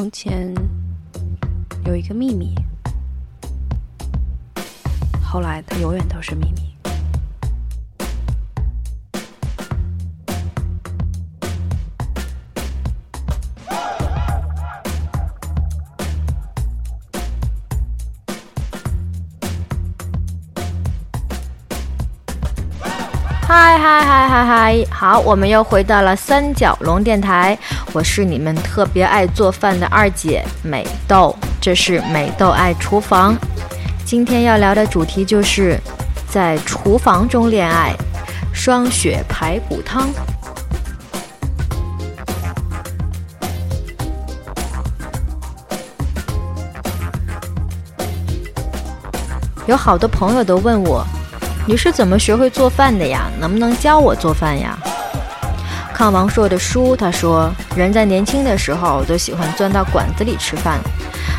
从前有一个秘密，后来它永远都是秘密。嗨嗨嗨嗨嗨！好，我们又回到了三角龙电台，我是你们特别爱做饭的二姐美豆，这是美豆爱厨房。今天要聊的主题就是在厨房中恋爱，双雪排骨汤。有好多朋友都问我。你是怎么学会做饭的呀？能不能教我做饭呀？看王朔的书，他说，人在年轻的时候都喜欢钻到馆子里吃饭，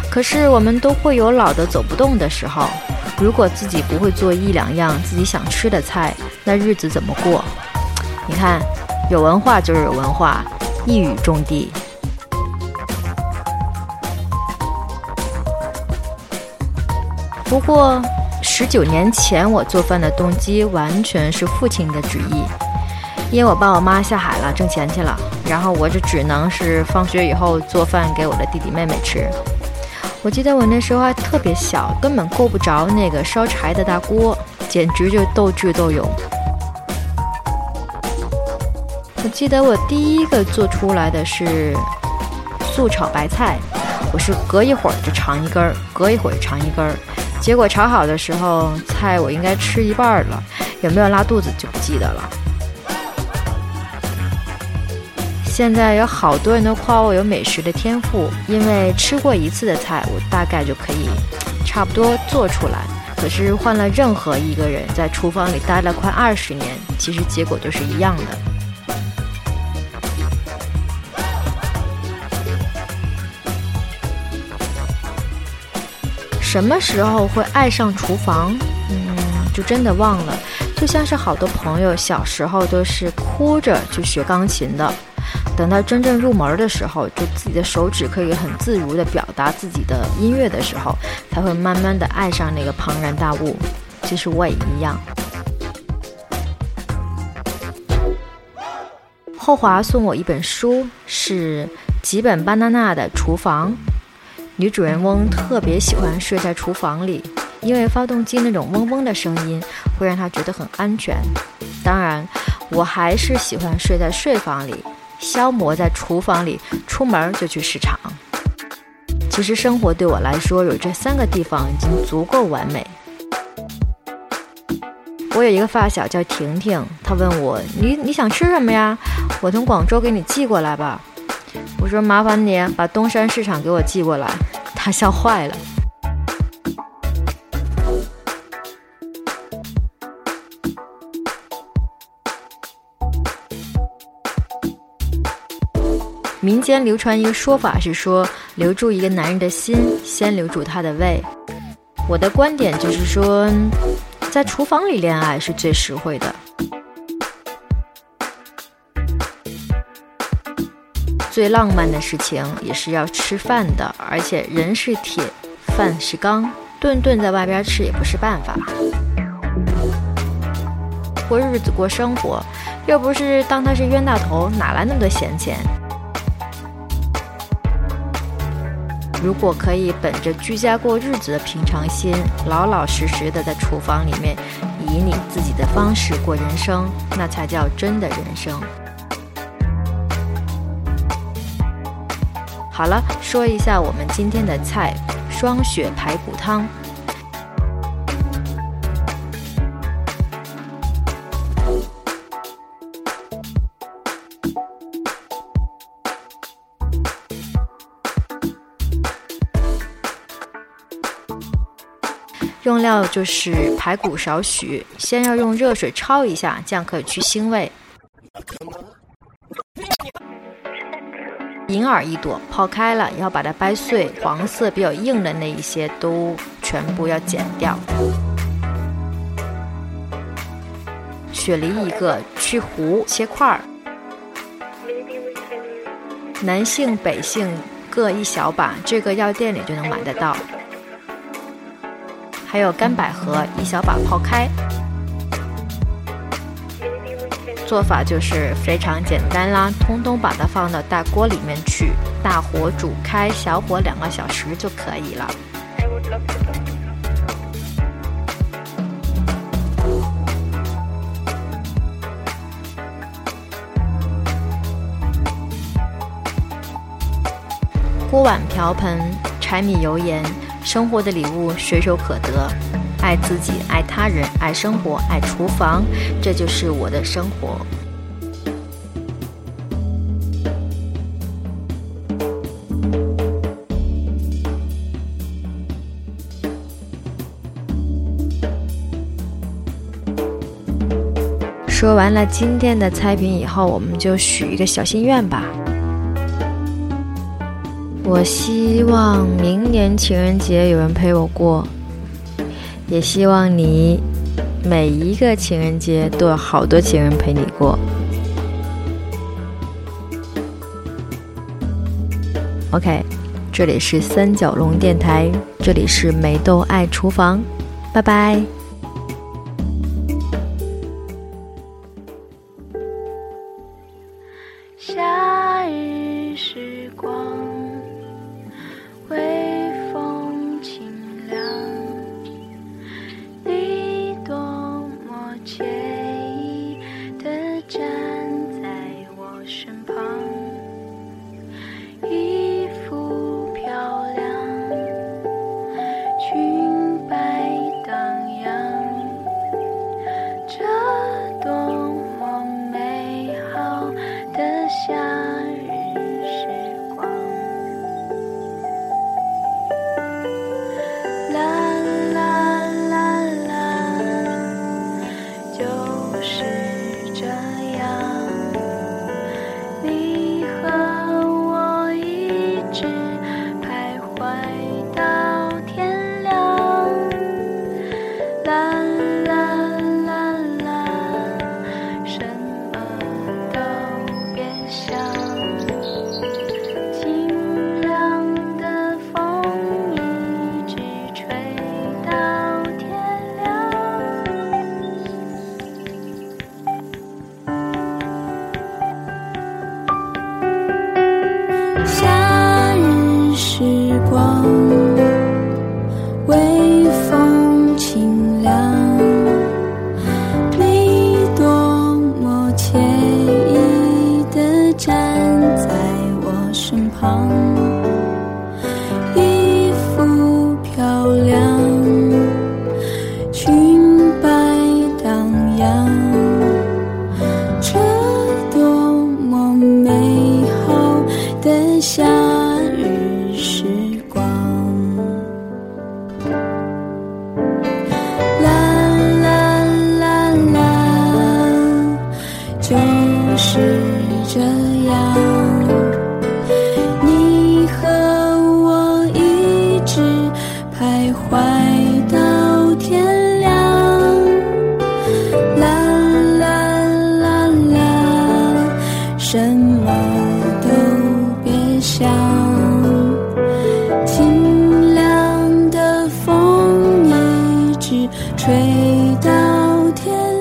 可是我们都会有老的走不动的时候。如果自己不会做一两样自己想吃的菜，那日子怎么过？你看，有文化就是有文化，一语中的。不过。十九年前，我做饭的动机完全是父亲的旨意，因为我爸我妈下海了挣钱去了，然后我就只能是放学以后做饭给我的弟弟妹妹吃。我记得我那时候还特别小，根本够不着那个烧柴的大锅，简直就斗智斗勇。我记得我第一个做出来的是素炒白菜，我是隔一会儿就尝一根儿，隔一会儿尝一根儿。结果炒好的时候，菜我应该吃一半了，有没有拉肚子就不记得了。现在有好多人都夸我有美食的天赋，因为吃过一次的菜，我大概就可以差不多做出来。可是换了任何一个人在厨房里待了快二十年，其实结果都是一样的。什么时候会爱上厨房？嗯，就真的忘了。就像是好多朋友小时候都是哭着去学钢琴的，等到真正入门的时候，就自己的手指可以很自如地表达自己的音乐的时候，才会慢慢的爱上那个庞然大物。其实我也一样。后华送我一本书，是吉本巴娜娜的厨房。女主人翁特别喜欢睡在厨房里，因为发动机那种嗡嗡的声音会让她觉得很安全。当然，我还是喜欢睡在睡房里，消磨在厨房里，出门就去市场。其实生活对我来说，有这三个地方已经足够完美。我有一个发小叫婷婷，她问我：“你你想吃什么呀？我从广州给你寄过来吧。”我说：“麻烦你把东山市场给我寄过来。”他笑坏了。民间流传一个说法是说，留住一个男人的心，先留住他的胃。我的观点就是说，在厨房里恋爱是最实惠的。最浪漫的事情也是要吃饭的，而且人是铁，饭是钢，顿顿在外边吃也不是办法。过日子过生活，又不是当他是冤大头，哪来那么多闲钱？如果可以本着居家过日子的平常心，老老实实的在厨房里面，以你自己的方式过人生，那才叫真的人生。好了，说一下我们今天的菜——双雪排骨汤。用料就是排骨少许，先要用热水焯一下，这样可以去腥味。银耳一朵，泡开了，要把它掰碎，黄色比较硬的那一些都全部要剪掉。雪梨一个，去核，切块儿。南杏、北杏各一小把，这个药店里就能买得到。还有干百合，一小把泡开。做法就是非常简单啦，通通把它放到大锅里面去，大火煮开，小火两个小时就可以了。锅碗瓢盆、柴米油盐，生活的礼物随手可得。爱自己，爱他人，爱生活，爱厨房，这就是我的生活。说完了今天的菜品以后，我们就许一个小心愿吧。我希望明年情人节有人陪我过。也希望你每一个情人节都有好多情人陪你过。OK，这里是三角龙电台，这里是美豆爱厨房，拜拜。吹到天